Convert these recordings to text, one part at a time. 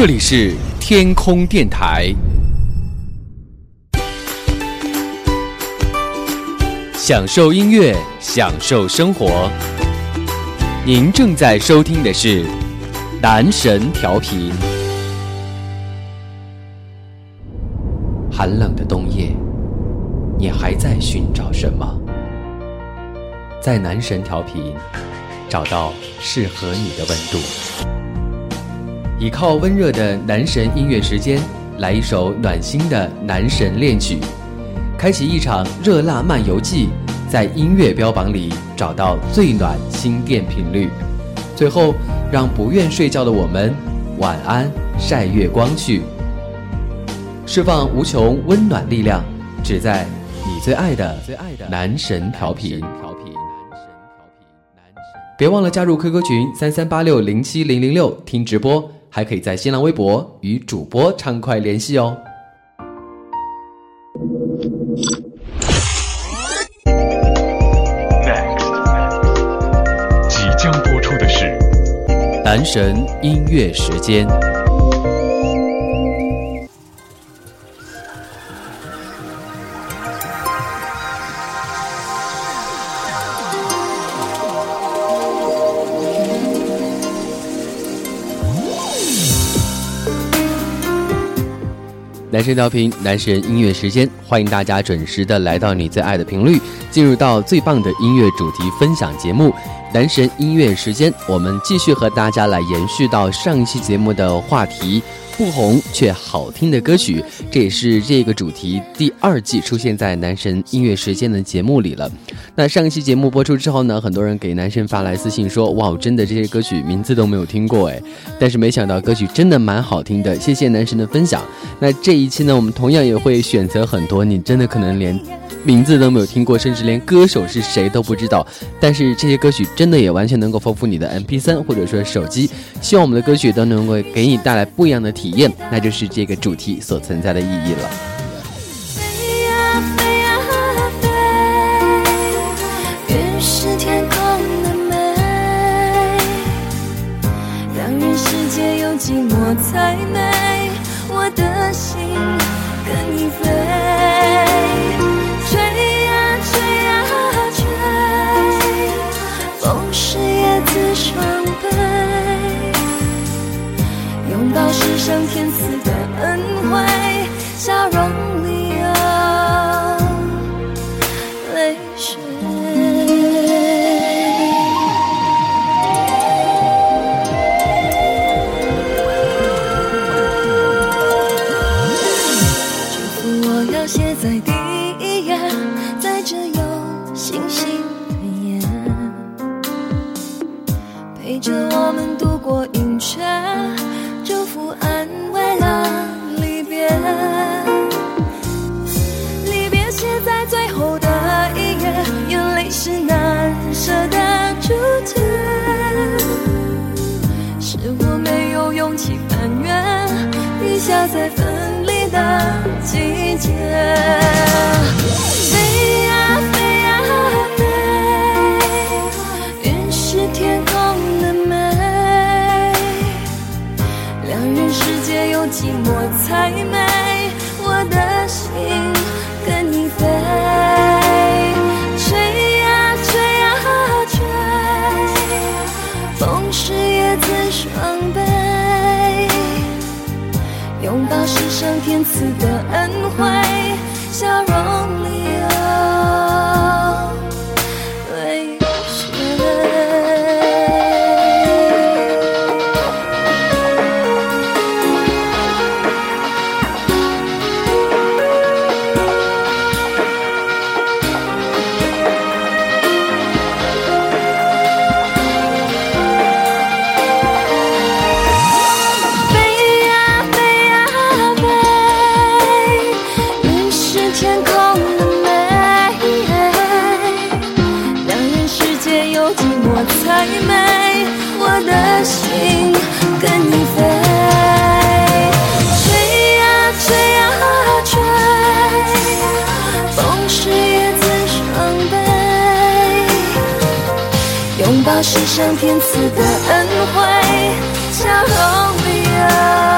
这里是天空电台，享受音乐，享受生活。您正在收听的是男神调频。寒冷的冬夜，你还在寻找什么？在男神调频，找到适合你的温度。倚靠温热的男神音乐时间，来一首暖心的男神恋曲，开启一场热辣漫游记，在音乐标榜里找到最暖心电频率。最后，让不愿睡觉的我们晚安晒月光去，释放无穷温暖力量，只在你最爱的男神调频。别忘了加入 QQ 群三三八六零七零零六听直播。还可以在新浪微博与主播畅快联系哦。Next，next 即将播出的是男神音乐时间。男神调频，男神音乐时间，欢迎大家准时的来到你最爱的频率，进入到最棒的音乐主题分享节目——男神音乐时间。我们继续和大家来延续到上一期节目的话题。不红却好听的歌曲，这也是这个主题第二季出现在男神音乐时间的节目里了。那上一期节目播出之后呢，很多人给男神发来私信说：“哇，真的这些歌曲名字都没有听过哎。”但是没想到歌曲真的蛮好听的，谢谢男神的分享。那这一期呢，我们同样也会选择很多你真的可能连名字都没有听过，甚至连歌手是谁都不知道，但是这些歌曲真的也完全能够丰富你的 M P 三或者说手机。希望我们的歌曲都能够给你带来不一样的体。那就是这个主题所存在的意义了。上天。是叶子双倍，拥抱是上天赐的恩惠，笑容里。的恩惠，小猫咪啊。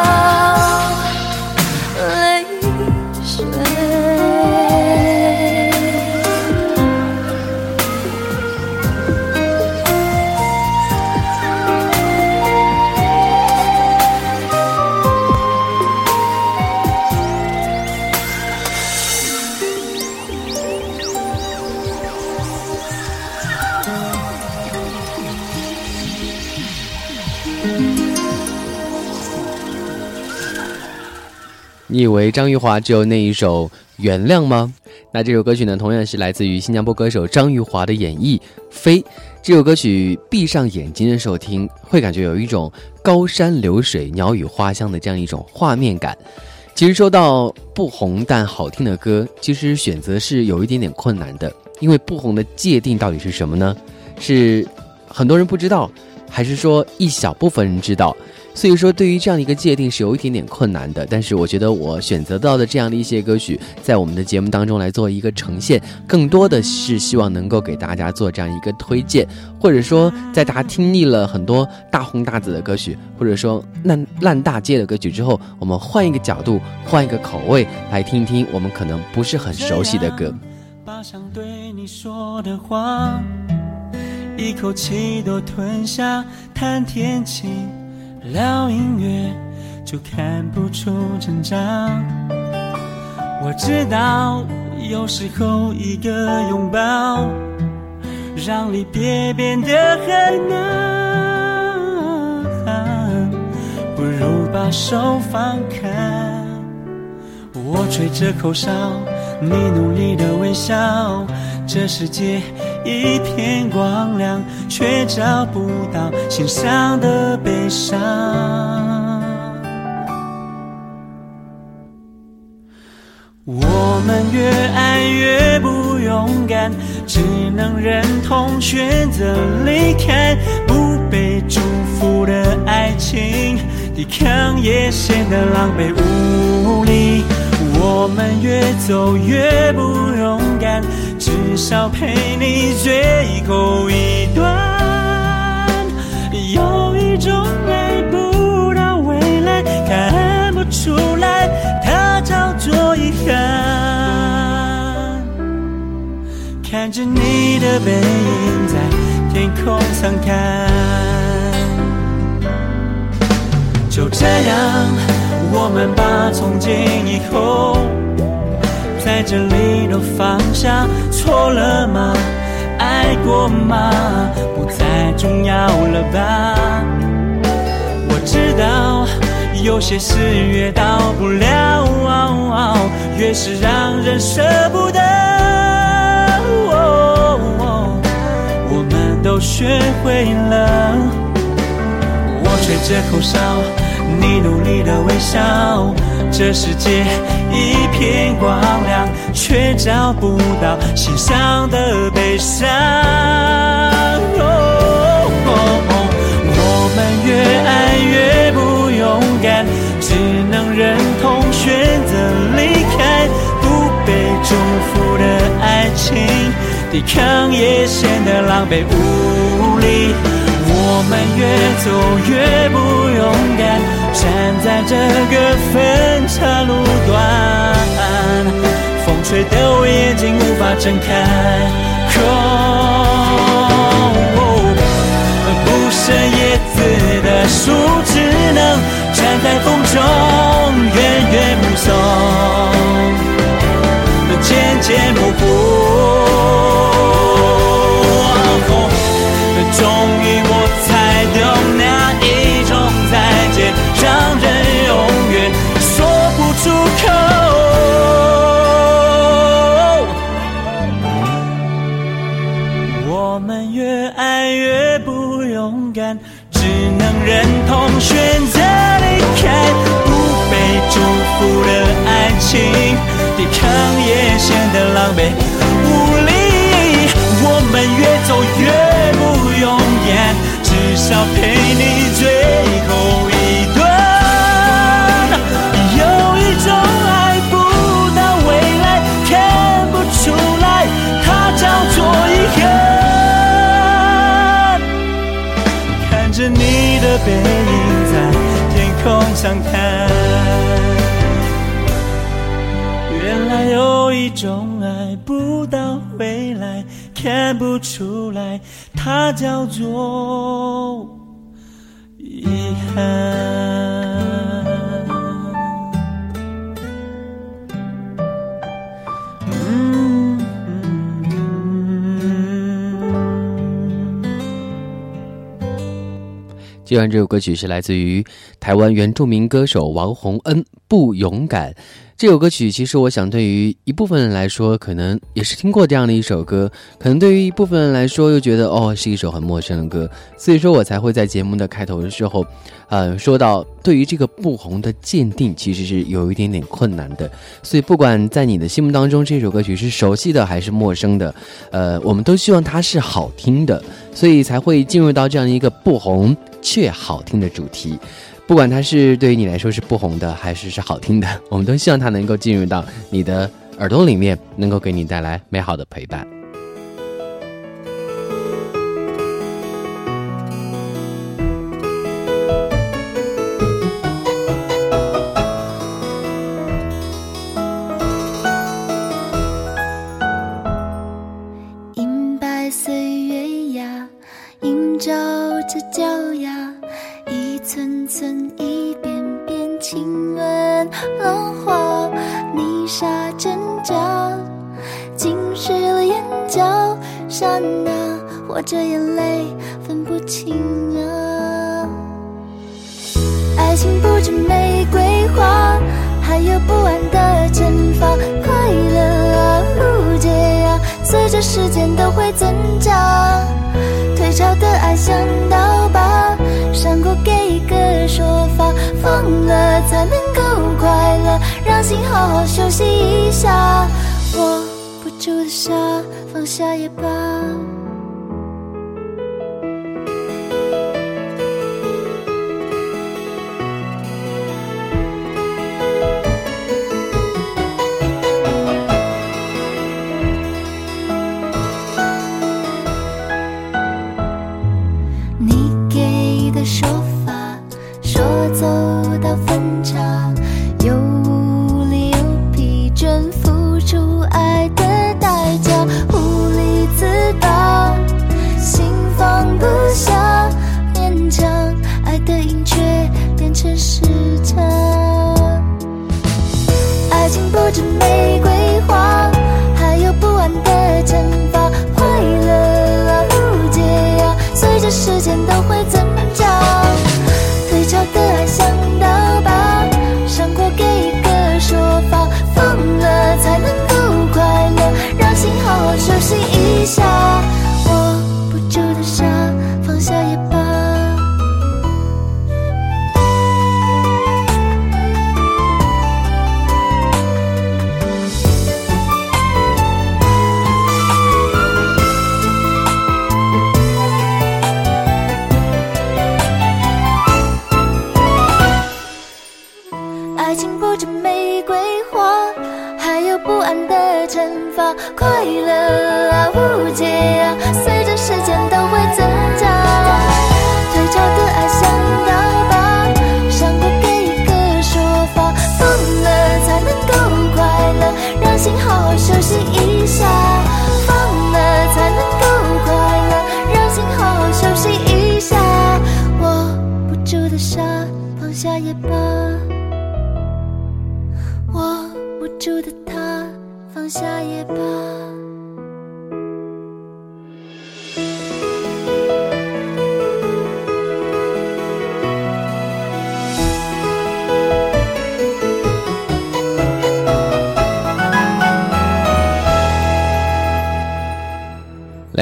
你以为张玉华只有那一首《原谅》吗？那这首歌曲呢，同样是来自于新加坡歌手张玉华的演绎《飞》。这首歌曲闭上眼睛的时候听，会感觉有一种高山流水、鸟语花香的这样一种画面感。其实说到不红但好听的歌，其实选择是有一点点困难的，因为不红的界定到底是什么呢？是很多人不知道。还是说一小部分人知道，所以说对于这样的一个界定是有一点点困难的。但是我觉得我选择到的这样的一些歌曲，在我们的节目当中来做一个呈现，更多的是希望能够给大家做这样一个推荐，或者说在大家听腻了很多大红大紫的歌曲，或者说烂烂大街的歌曲之后，我们换一个角度，换一个口味来听一听我们可能不是很熟悉的歌。一口气都吞下，谈天气，聊音乐，就看不出成长。我知道有时候一个拥抱，让离别变得很难，不如把手放开。我吹着口哨，你努力的微笑。这世界一片光亮，却找不到心上的悲伤。我们越爱越不勇敢，只能忍痛选择离开。不被祝福的爱情，抵抗也显得狼狈无力。我们越走越不勇敢。至少陪你最后一段，有一种爱不到未来，看不出来，它叫做遗憾。看着你的背影在天空上开，就这样，我们把从今以后。在这里都放下，错了吗？爱过吗？不再重要了吧？我知道，有些事越到不了，越是让人舍不得。我们都学会了，我吹着口哨，你努力的微笑，这世界。一片光亮，却找不到心上的悲伤。我们越爱越不勇敢，只能忍痛选择离开。不被祝福的爱情，抵抗也显得狼狈无力。慢，们越走越不勇敢，站在这个分叉路段，风吹得我眼睛无法睁开。哦，不生叶子的树，只能站在风中，远远目送，渐渐模糊。情，抵抗也显得狼狈无力，我们越走越不勇敢，至少陪你最后一段。有一种爱不到未来，看不出来，它叫做遗憾。看着你的背影在天空上看。原来有一种爱，不到未来看不出来，它叫做遗憾。嗯。接完这首歌曲是来自于台湾原住民歌手王洪恩，《不勇敢》。这首歌曲其实，我想对于一部分人来说，可能也是听过这样的一首歌；可能对于一部分人来说，又觉得哦，是一首很陌生的歌。所以说我才会在节目的开头的时候，呃，说到对于这个不红的鉴定，其实是有一点点困难的。所以不管在你的心目当中，这首歌曲是熟悉的还是陌生的，呃，我们都希望它是好听的，所以才会进入到这样一个不红。却好听的主题，不管它是对于你来说是不红的，还是是好听的，我们都希望它能够进入到你的耳朵里面，能够给你带来美好的陪伴。让心好好休息一下，握不住的沙，放下也罢。傻，放下也罢。我无助的他，放下也罢。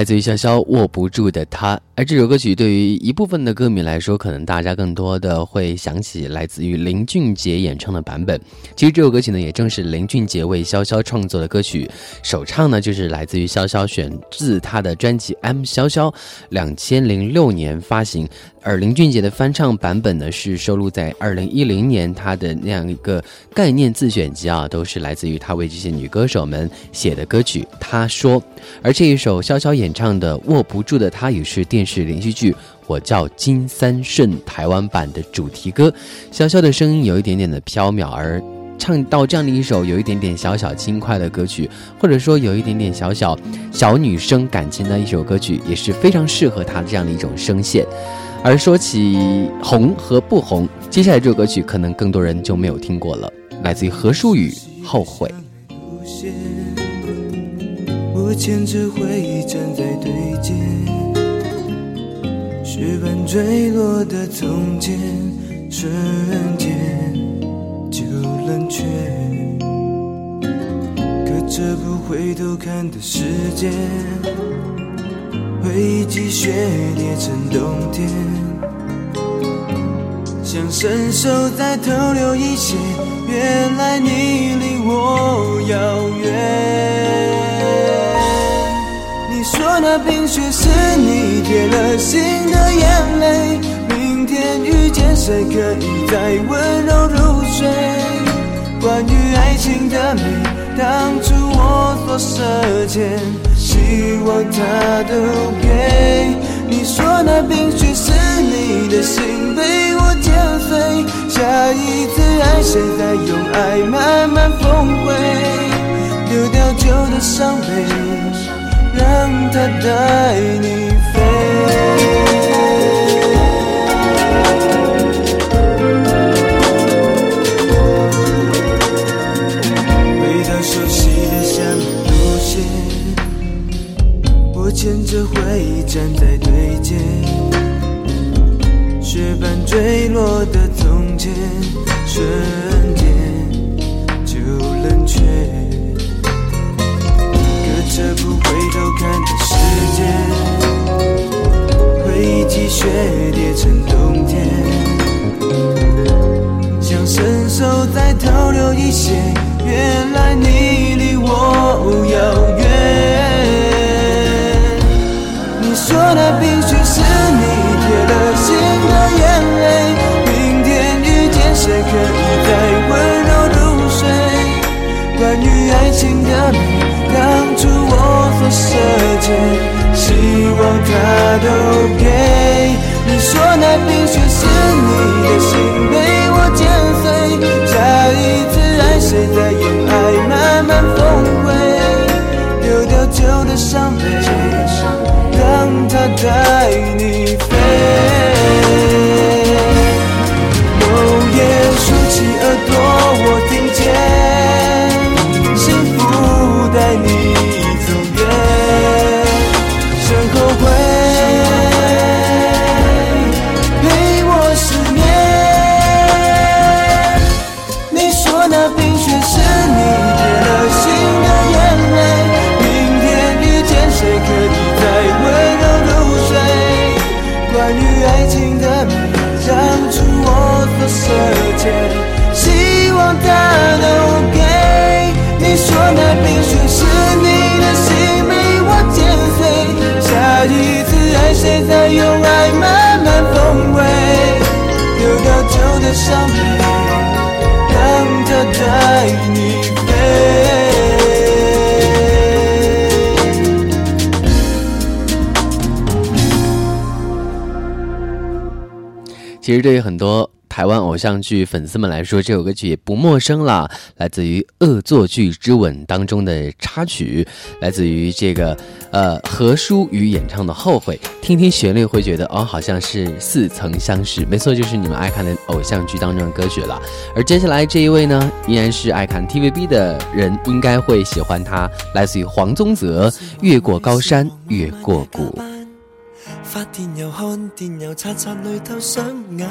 来自于潇潇《握不住的他，而这首歌曲对于一部分的歌迷来说，可能大家更多的会想起来自于林俊杰演唱的版本。其实这首歌曲呢，也正是林俊杰为潇潇创作的歌曲，首唱呢就是来自于潇潇选自他的专辑《M 潇潇》，两千零六年发行。而林俊杰的翻唱版本呢，是收录在二零一零年他的那样一个概念自选集啊，都是来自于他为这些女歌手们写的歌曲。他说，而这一首潇潇演。唱的握不住的他也是电视连续剧《我叫金三顺》台湾版的主题歌。潇潇的声音有一点点的飘渺，而唱到这样的一首有一点点小小轻快的歌曲，或者说有一点点小小小女生感情的一首歌曲，也是非常适合她这样的一种声线。而说起红和不红，接下来这首歌曲可能更多人就没有听过了，来自于何淑雨，《后悔》。我牵着回忆站在对街，雪板坠落的从前，瞬间就冷却。隔着不回头看的时间，回忆积雪叠成冬天，想伸手再偷留一些，原来你离我遥远。你说那冰雪是你给了心的眼泪，明天遇见谁可以再温柔如水？关于爱情的美，当初我所设求，希望他都给。你说那冰雪是你的心被我剪碎，下一次爱谁再用爱慢慢奉回？丢掉旧的伤悲。让它带你飞。每当熟悉的画路路线，我牵着回忆站在对街，雪般坠落的从前，瞬。间。看的世界，回忆积雪叠成冬天，想伸手再偷留一些月。舌尖，希望他都给。你说那冰雪是你的心被我剪碎，下一次爱谁再用爱慢慢崩溃，丢掉旧的伤悲，让它带你飞。那冰雪是你的心被我剪碎，下一次爱谁再用爱慢慢包围，丢掉旧的伤悲，让它带你飞。其实这有很多。台湾偶像剧粉丝们来说，这首歌曲也不陌生了，来自于《恶作剧之吻》当中的插曲，来自于这个呃何书宇演唱的《后悔》。听听旋律，会觉得哦，好像是似曾相识。没错，就是你们爱看的偶像剧当中的歌曲了。而接下来这一位呢，依然是爱看 TVB 的人应该会喜欢他，来自于黄宗泽《越过高山越过谷》。发电又看电，又擦擦泪透双眼。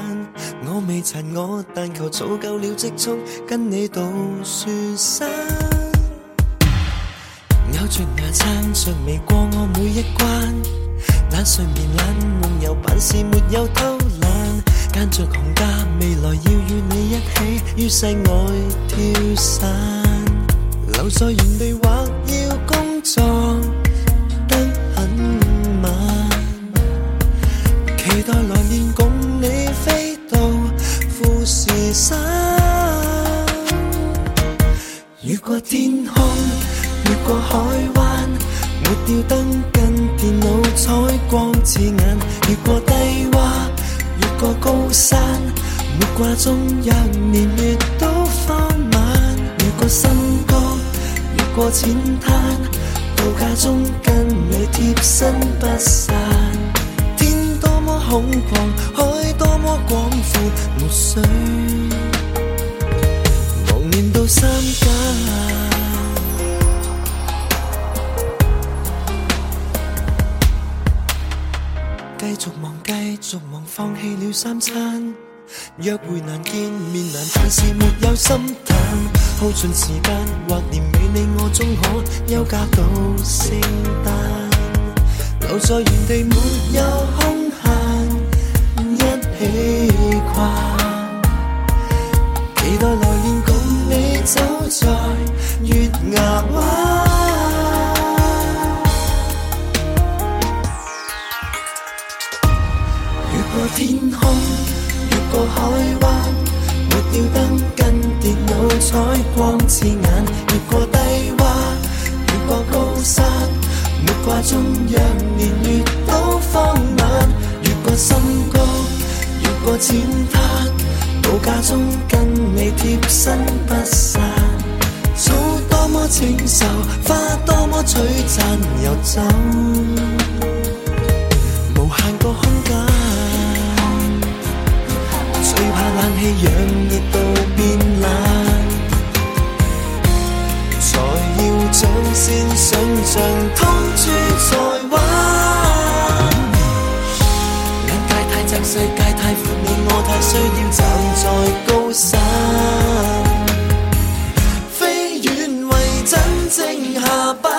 我未残，我但求早够了积蓄，跟你渡雪山。咬着牙撑着未过我每一关，懒睡眠懒梦又办事没有偷懒，间着红家未来要与你一起于世外跳伞，留在原地或要工作。再来年共你飞到富士山，越过天空，越过海湾，抹掉灯跟电脑，彩光刺眼。越过低洼，越过高山，没挂钟，一年月都荒晚。越过深江，越过浅滩，度假中跟你贴身不散。空旷海多么广阔，没水，忘念到三更。继续忙，继续忙，放弃了三餐。约会难见面难，但是没有心淡。耗尽时间或年尾，你我终可休假到圣诞。留在原地没有空。期待来年共你走在月牙湾，越过天空，越过海湾，抹掉灯，跟电脑采光前。个浅花，到家中跟你贴身不散。草多么清秀，花多么璀璨，游走无限个空间。最怕冷气让热度变冷，才要掌先想象，通住在玩。眼界太窄，世界太阔。我太需要站在高山，飞远为真正下班。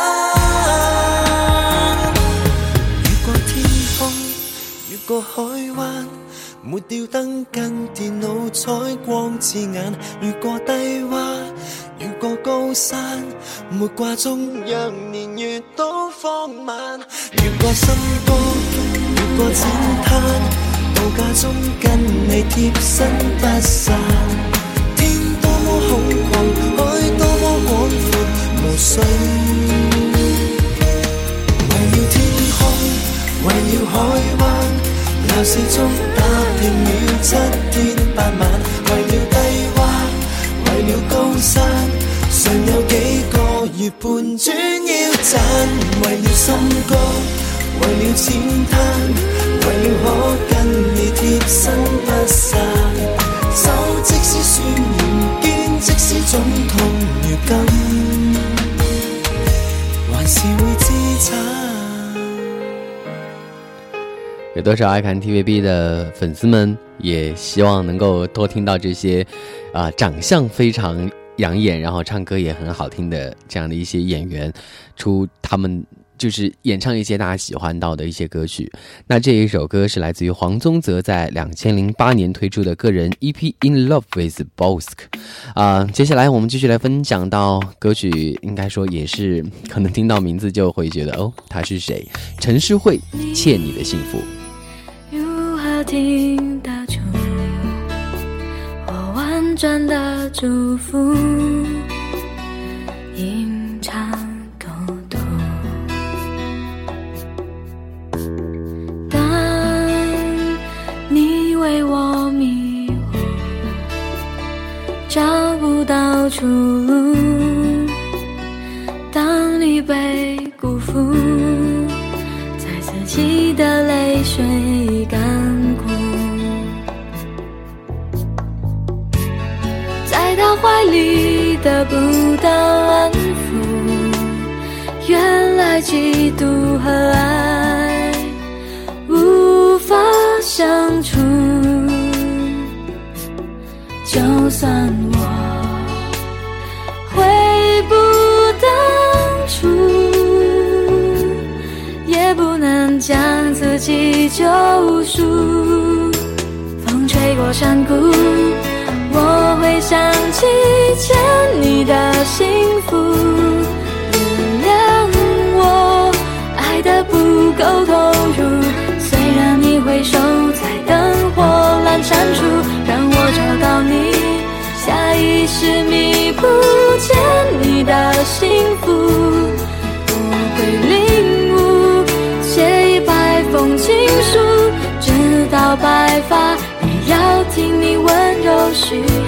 越过天空，越过海湾，没吊灯跟电脑，彩光刺眼。越过低洼，越过高山，没挂钟让年月都放慢。越过深谷，越过浅滩。度假中跟你贴身不散，天多么空旷，海多么广阔，无需为了天空，为了海湾，闹市中打拼了七天八晚，为了低洼，为了高山，尚有几个月半转腰赞，为了心肝。有多少爱看 TVB 的粉丝们，也希望能够多听到这些，啊，长相非常养眼，然后唱歌也很好听的这样的一些演员出他们。就是演唱一些大家喜欢到的一些歌曲，那这一首歌是来自于黄宗泽在两千零八年推出的个人 EP《In Love With b o s k 啊。接下来我们继续来分享到歌曲，应该说也是可能听到名字就会觉得哦，他是谁？陈诗慧，《欠你的幸福》。找不到出路，当你被辜负，在自己的泪水干枯，在他怀里得不到安抚，原来嫉妒和爱。救赎，风吹过山谷，我会想起欠你的幸福。原谅我爱的不够投入，虽然你会守在灯火阑珊处，让我找到你，下意识弥补欠你的幸福，不会令。一封情书，直到白发，也要听你温柔叙。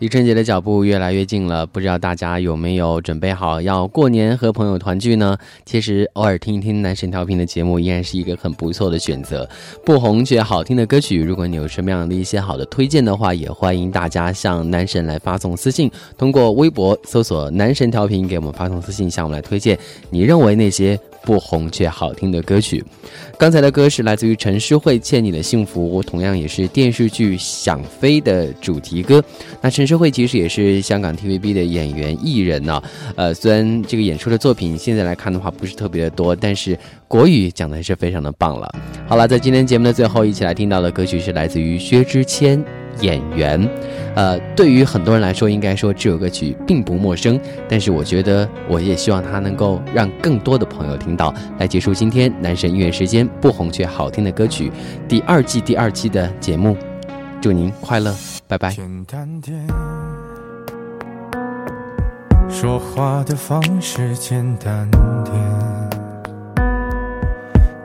离春节的脚步越来越近了，不知道大家有没有准备好要过年和朋友团聚呢？其实偶尔听一听男神调频的节目依然是一个很不错的选择，不红却好听的歌曲。如果你有什么样的一些好的推荐的话，也欢迎大家向男神来发送私信，通过微博搜索“男神调频”给我们发送私信，向我们来推荐你认为那些。不红却好听的歌曲，刚才的歌是来自于陈诗慧，《欠你的幸福》，同样也是电视剧《想飞》的主题歌。那陈诗慧其实也是香港 TVB 的演员艺人呢。呃，虽然这个演出的作品现在来看的话不是特别的多，但是国语讲的还是非常的棒了。好了，在今天节目的最后，一起来听到的歌曲是来自于薛之谦。演员，呃，对于很多人来说，应该说这首歌曲并不陌生。但是我觉得，我也希望他能够让更多的朋友听到，来结束今天男神音乐时间不红却好听的歌曲第二季第二期的节目。祝您快乐，拜拜。说话的方式简单点，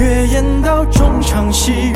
越演到中场戏。